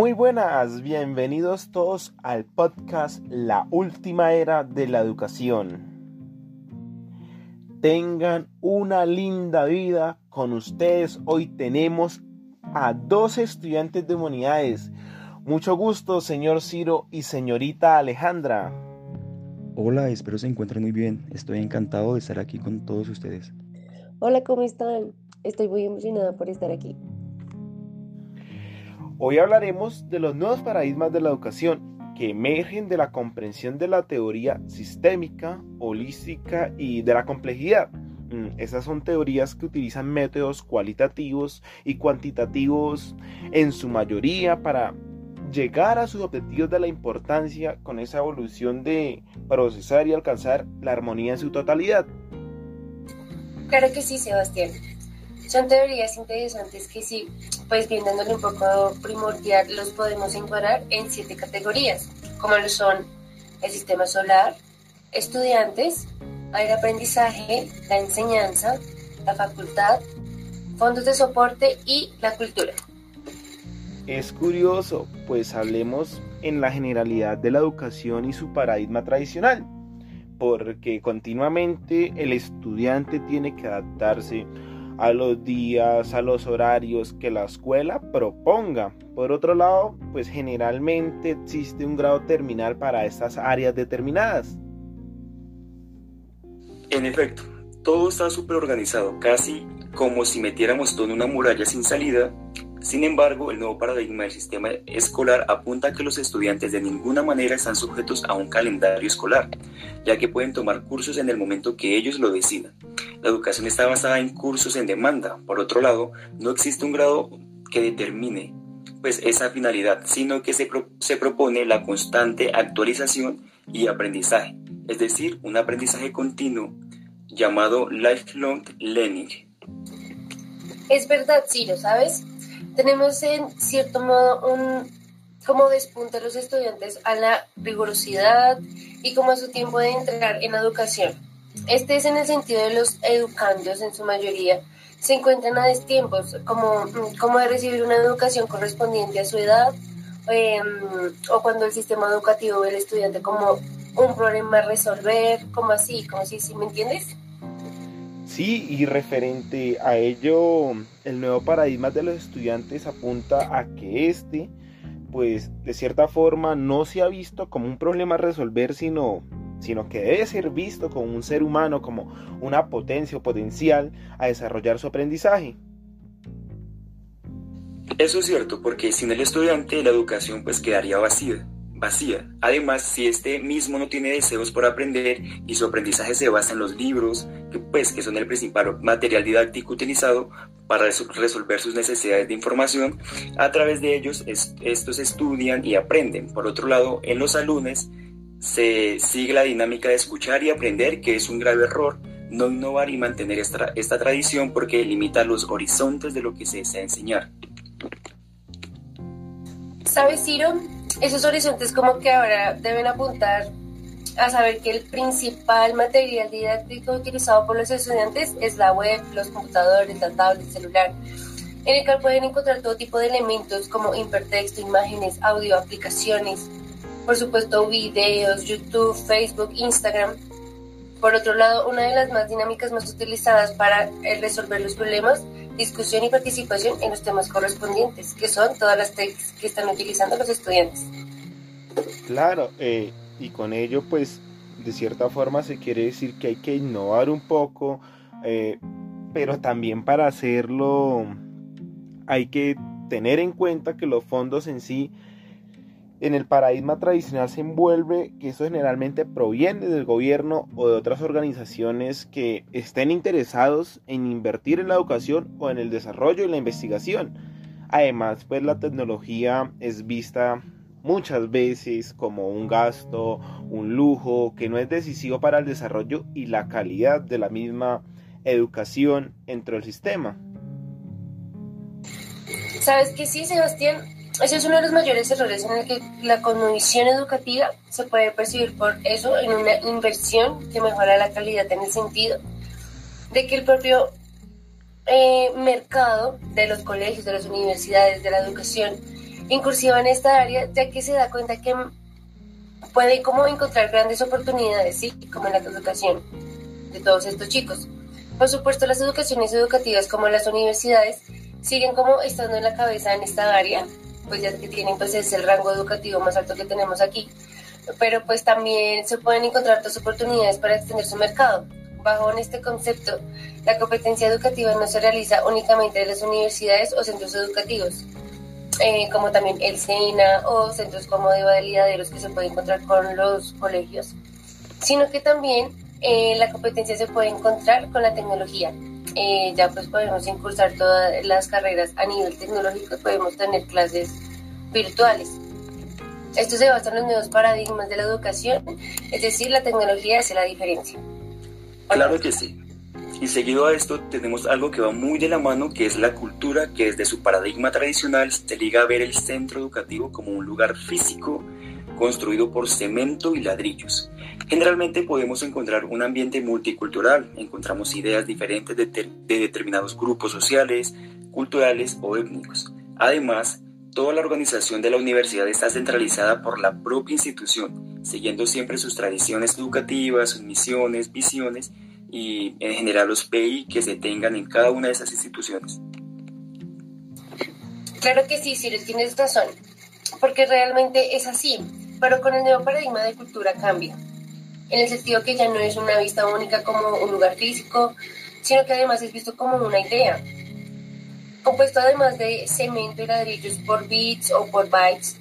Muy buenas, bienvenidos todos al podcast La Última Era de la Educación. Tengan una linda vida con ustedes. Hoy tenemos a dos estudiantes de humanidades. Mucho gusto, señor Ciro y señorita Alejandra. Hola, espero se encuentren muy bien. Estoy encantado de estar aquí con todos ustedes. Hola, ¿cómo están? Estoy muy emocionada por estar aquí. Hoy hablaremos de los nuevos paradigmas de la educación que emergen de la comprensión de la teoría sistémica, holística y de la complejidad. Mm, esas son teorías que utilizan métodos cualitativos y cuantitativos en su mayoría para llegar a sus objetivos de la importancia con esa evolución de procesar y alcanzar la armonía en su totalidad. Claro que sí, Sebastián. Son teorías interesantes que sí, pues viéndole un poco primordial, los podemos encuadrar en siete categorías, como lo son el sistema solar, estudiantes, el aprendizaje, la enseñanza, la facultad, fondos de soporte y la cultura. Es curioso, pues hablemos en la generalidad de la educación y su paradigma tradicional, porque continuamente el estudiante tiene que adaptarse a los días, a los horarios que la escuela proponga. Por otro lado, pues generalmente existe un grado terminal para estas áreas determinadas. En efecto, todo está súper organizado, casi como si metiéramos todo en una muralla sin salida. Sin embargo, el nuevo paradigma del sistema escolar apunta a que los estudiantes de ninguna manera están sujetos a un calendario escolar, ya que pueden tomar cursos en el momento que ellos lo decidan. La educación está basada en cursos en demanda. Por otro lado, no existe un grado que determine pues esa finalidad, sino que se, se propone la constante actualización y aprendizaje, es decir, un aprendizaje continuo llamado lifelong learning. Es verdad, sí, lo sabes. Tenemos en cierto modo un como despunta a los estudiantes a la rigurosidad y como a su tiempo de entrar en educación. Este es en el sentido de los educandos en su mayoría se encuentran a destiempos, como, como de recibir una educación correspondiente a su edad, em, o cuando el sistema educativo ve al estudiante como un problema a resolver, como así, como si, ¿sí me entiendes? Sí, y referente a ello, el nuevo paradigma de los estudiantes apunta a que este, pues de cierta forma, no se ha visto como un problema a resolver, sino sino que debe ser visto como un ser humano, como una potencia o potencial a desarrollar su aprendizaje. Eso es cierto, porque sin el estudiante la educación pues quedaría vacía, vacía. Además, si este mismo no tiene deseos por aprender y su aprendizaje se basa en los libros, que pues que son el principal material didáctico utilizado para resolver sus necesidades de información, a través de ellos estos estudian y aprenden. Por otro lado, en los alumnos se sigue la dinámica de escuchar y aprender, que es un grave error, no innovar y mantener esta, esta tradición porque limita los horizontes de lo que se desea enseñar. ¿Sabes, Ciro? Esos horizontes como que ahora deben apuntar a saber que el principal material didáctico utilizado por los estudiantes es la web, los computadores, la tablet, el celular, en el cual pueden encontrar todo tipo de elementos como hipertexto, imágenes, audio, aplicaciones, por supuesto videos, YouTube, Facebook, Instagram. Por otro lado, una de las más dinámicas más utilizadas para resolver los problemas, discusión y participación en los temas correspondientes, que son todas las técnicas que están utilizando los estudiantes. Claro, eh, y con ello pues de cierta forma se quiere decir que hay que innovar un poco, eh, pero también para hacerlo hay que tener en cuenta que los fondos en sí en el paradigma tradicional se envuelve que eso generalmente proviene del gobierno o de otras organizaciones que estén interesados en invertir en la educación o en el desarrollo y la investigación. Además, pues la tecnología es vista muchas veces como un gasto, un lujo que no es decisivo para el desarrollo y la calidad de la misma educación dentro del sistema. ¿Sabes qué sí, Sebastián? Ese es uno de los mayores errores en el que la condición educativa se puede percibir por eso en una inversión que mejora la calidad en el sentido de que el propio eh, mercado de los colegios, de las universidades, de la educación, incursiva en esta área, ya que se da cuenta que puede como encontrar grandes oportunidades, ¿sí? como en la educación de todos estos chicos. Por supuesto, las educaciones educativas como las universidades siguen como estando en la cabeza en esta área, pues ya que tienen pues es el rango educativo más alto que tenemos aquí, pero pues también se pueden encontrar otras oportunidades para extender su mercado. Bajo este concepto, la competencia educativa no se realiza únicamente en las universidades o centros educativos, eh, como también el SENA o centros como de validaderos que se pueden encontrar con los colegios, sino que también eh, la competencia se puede encontrar con la tecnología. Eh, ya pues podemos incursar todas las carreras a nivel tecnológico, podemos tener clases virtuales. Esto se basa en los nuevos paradigmas de la educación, es decir, la tecnología hace la diferencia. Claro que sí. Y seguido a esto tenemos algo que va muy de la mano, que es la cultura, que desde su paradigma tradicional se liga a ver el centro educativo como un lugar físico construido por cemento y ladrillos. Generalmente podemos encontrar un ambiente multicultural, encontramos ideas diferentes de, de determinados grupos sociales, culturales o étnicos. Además, toda la organización de la universidad está centralizada por la propia institución, siguiendo siempre sus tradiciones educativas, sus misiones, visiones y en general los PI que se tengan en cada una de esas instituciones. Claro que sí, Ciro, tienes razón, porque realmente es así, pero con el nuevo paradigma de cultura cambia, en el sentido que ya no es una vista única como un lugar físico, sino que además es visto como una idea, compuesto además de cemento y ladrillos por bits o por bytes,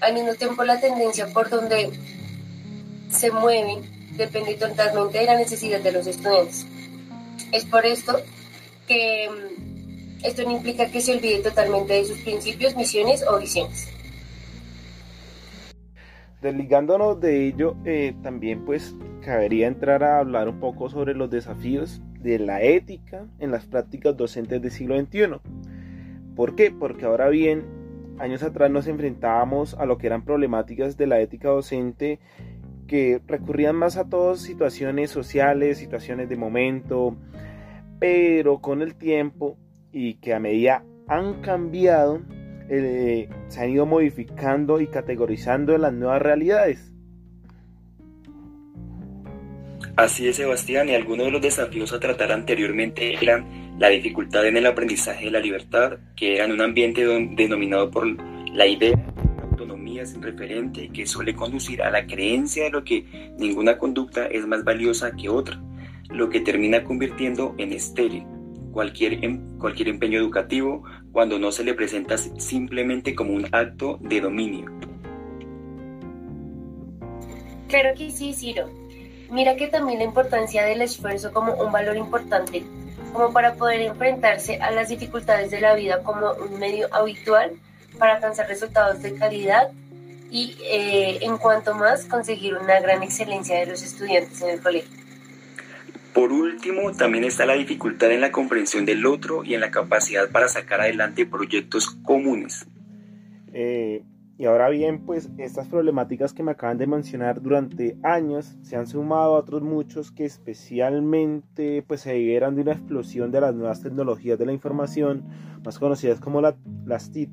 al mismo tiempo la tendencia por donde se mueven depende totalmente de la necesidad de los estudiantes. Es por esto que mm, esto no implica que se olvide totalmente de sus principios, misiones o visiones. Desligándonos de ello, eh, también pues cabería entrar a hablar un poco sobre los desafíos de la ética en las prácticas docentes del siglo XXI. ¿Por qué? Porque ahora bien, años atrás nos enfrentábamos a lo que eran problemáticas de la ética docente que recurrían más a todas situaciones sociales, situaciones de momento, pero con el tiempo y que a medida han cambiado, eh, se han ido modificando y categorizando en las nuevas realidades. Así es, Sebastián, y algunos de los desafíos a tratar anteriormente eran la dificultad en el aprendizaje de la libertad, que era en un ambiente denominado por la idea sin referente que suele conducir a la creencia de lo que ninguna conducta es más valiosa que otra, lo que termina convirtiendo en estéril cualquier, em, cualquier empeño educativo cuando no se le presenta simplemente como un acto de dominio. Claro que sí, Ciro. Mira que también la importancia del esfuerzo como un valor importante, como para poder enfrentarse a las dificultades de la vida como un medio habitual para alcanzar resultados de calidad y eh, en cuanto más conseguir una gran excelencia de los estudiantes en el colegio. Por último, también está la dificultad en la comprensión del otro y en la capacidad para sacar adelante proyectos comunes. Eh, y ahora bien, pues estas problemáticas que me acaban de mencionar durante años se han sumado a otros muchos que especialmente pues se debieran de una explosión de las nuevas tecnologías de la información, más conocidas como la, las TIC,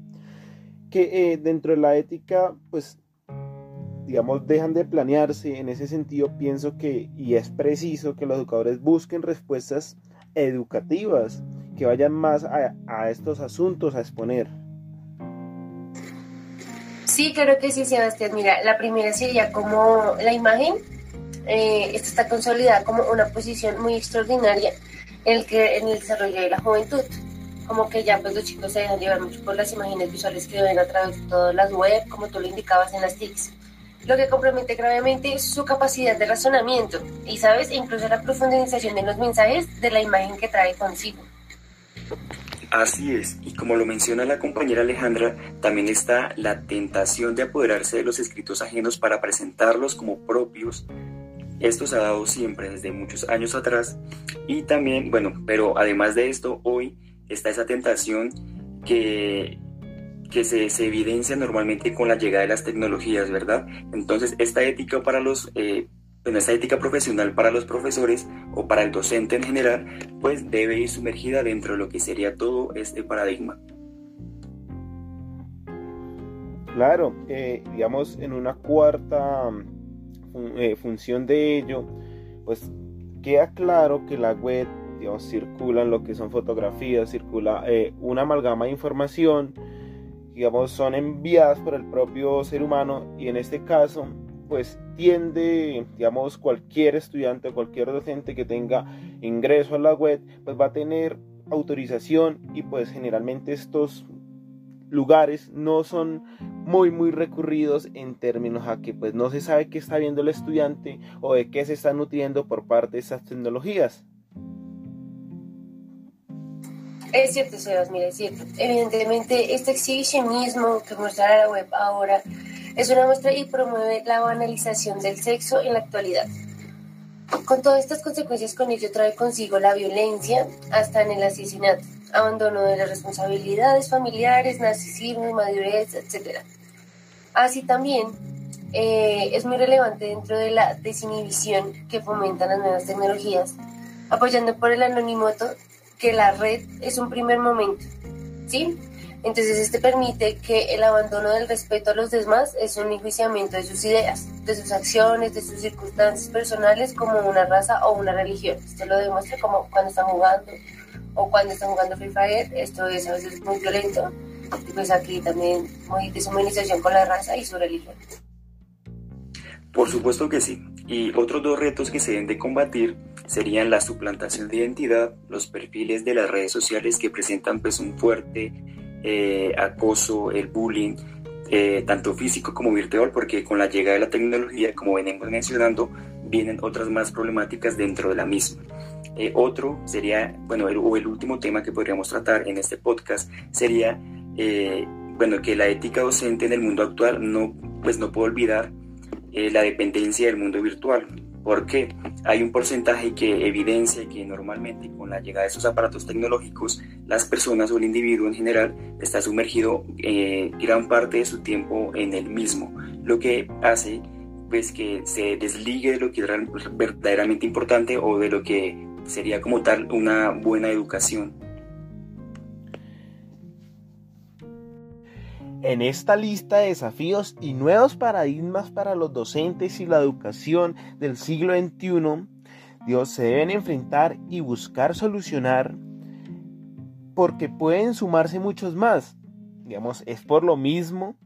que eh, dentro de la ética, pues, digamos, dejan de planearse. En ese sentido, pienso que, y es preciso, que los educadores busquen respuestas educativas que vayan más a, estos asuntos a exponer. Sí, claro que sí, Sebastián. Mira, la primera sería como la imagen. Eh, está consolidada como una posición muy extraordinaria en el, que, en el desarrollo de la juventud como que ya pues los chicos se dejan llevar mucho por las imágenes visuales que ven a través de todas las web, como tú lo indicabas en las TICs, lo que compromete gravemente su capacidad de razonamiento y, ¿sabes?, incluso la profundización de los mensajes de la imagen que trae consigo. Así es, y como lo menciona la compañera Alejandra, también está la tentación de apoderarse de los escritos ajenos para presentarlos como propios. Esto se ha dado siempre desde muchos años atrás y también, bueno, pero además de esto, hoy está esa tentación que, que se, se, evidencia normalmente con la llegada de las tecnologías, ¿verdad? Entonces, esta ética para los... Eh, bueno, esta ética profesional para los profesores o para el docente en general, pues debe ir sumergida dentro de lo que sería todo este paradigma. Claro, eh, digamos, en una cuarta eh, función de ello, pues queda claro que la web, digamos, circulan lo que son fotografías, circula eh, una amalgama de información, digamos, son enviadas por el propio ser humano y en este caso, pues tiende, digamos, cualquier estudiante o cualquier docente que tenga ingreso a la web, pues va a tener autorización y pues generalmente estos lugares no son muy muy recurridos en términos a que pues no se sabe qué está viendo el estudiante o de qué se está nutriendo por parte de esas tecnologías. Es cierto, Sebas, mira, es cierto. Evidentemente, este exhibicionismo que muestra la web ahora es una muestra y promueve la banalización del sexo en la actualidad. Con todas estas consecuencias con ello trae consigo la violencia hasta en el asesinato abandono de las responsabilidades familiares, narcisismo, madurez, etc. Así también eh, es muy relevante dentro de la desinhibición que fomentan las nuevas tecnologías, apoyando por el anonimato que la red es un primer momento, ¿sí? Entonces este permite que el abandono del respeto a los demás es un enjuiciamiento de sus ideas, de sus acciones, de sus circunstancias personales como una raza o una religión. Esto lo demuestra como cuando están jugando o cuando están jugando Free Fire, esto es a veces muy violento, y pues aquí también muy deshumanización con la raza y su religión. Por supuesto que sí. Y otros dos retos que se deben de combatir serían la suplantación de identidad, los perfiles de las redes sociales que presentan pues un fuerte eh, acoso, el bullying, eh, tanto físico como virtual, porque con la llegada de la tecnología, como venimos mencionando, vienen otras más problemáticas dentro de la misma. Eh, otro sería, bueno, el, o el último tema que podríamos tratar en este podcast sería, bueno, que la ética docente en el mundo actual no, pues no puede olvidar la dependencia del mundo virtual. Porque hay un porcentaje que evidencia que normalmente con la llegada de esos aparatos tecnológicos, las personas o el individuo en general está sumergido gran parte de su tiempo en el mismo, lo que hace pues que se desligue de lo que es verdaderamente importante o de lo que sería como tal una buena educación. En esta lista de desafíos y nuevos paradigmas para los docentes y la educación del siglo XXI, Dios se deben enfrentar y buscar solucionar porque pueden sumarse muchos más. Digamos, es por lo mismo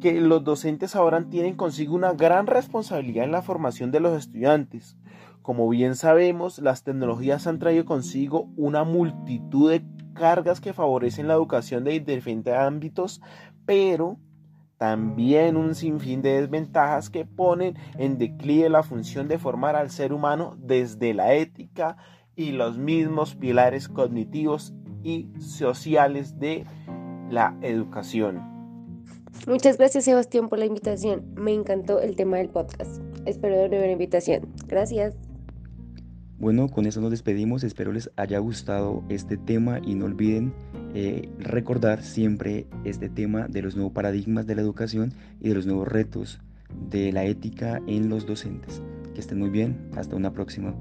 que los docentes ahora tienen consigo una gran responsabilidad en la formación de los estudiantes, como bien sabemos, las tecnologías han traído consigo una multitud de cargas que favorecen la educación de diferentes ámbitos, pero también un sinfín de desventajas que ponen en declive la función de formar al ser humano desde la ética y los mismos pilares cognitivos y sociales de la educación. Muchas gracias Sebastián por la invitación. Me encantó el tema del podcast. Espero de nueva invitación. Gracias. Bueno, con eso nos despedimos. Espero les haya gustado este tema y no olviden eh, recordar siempre este tema de los nuevos paradigmas de la educación y de los nuevos retos de la ética en los docentes. Que estén muy bien. Hasta una próxima.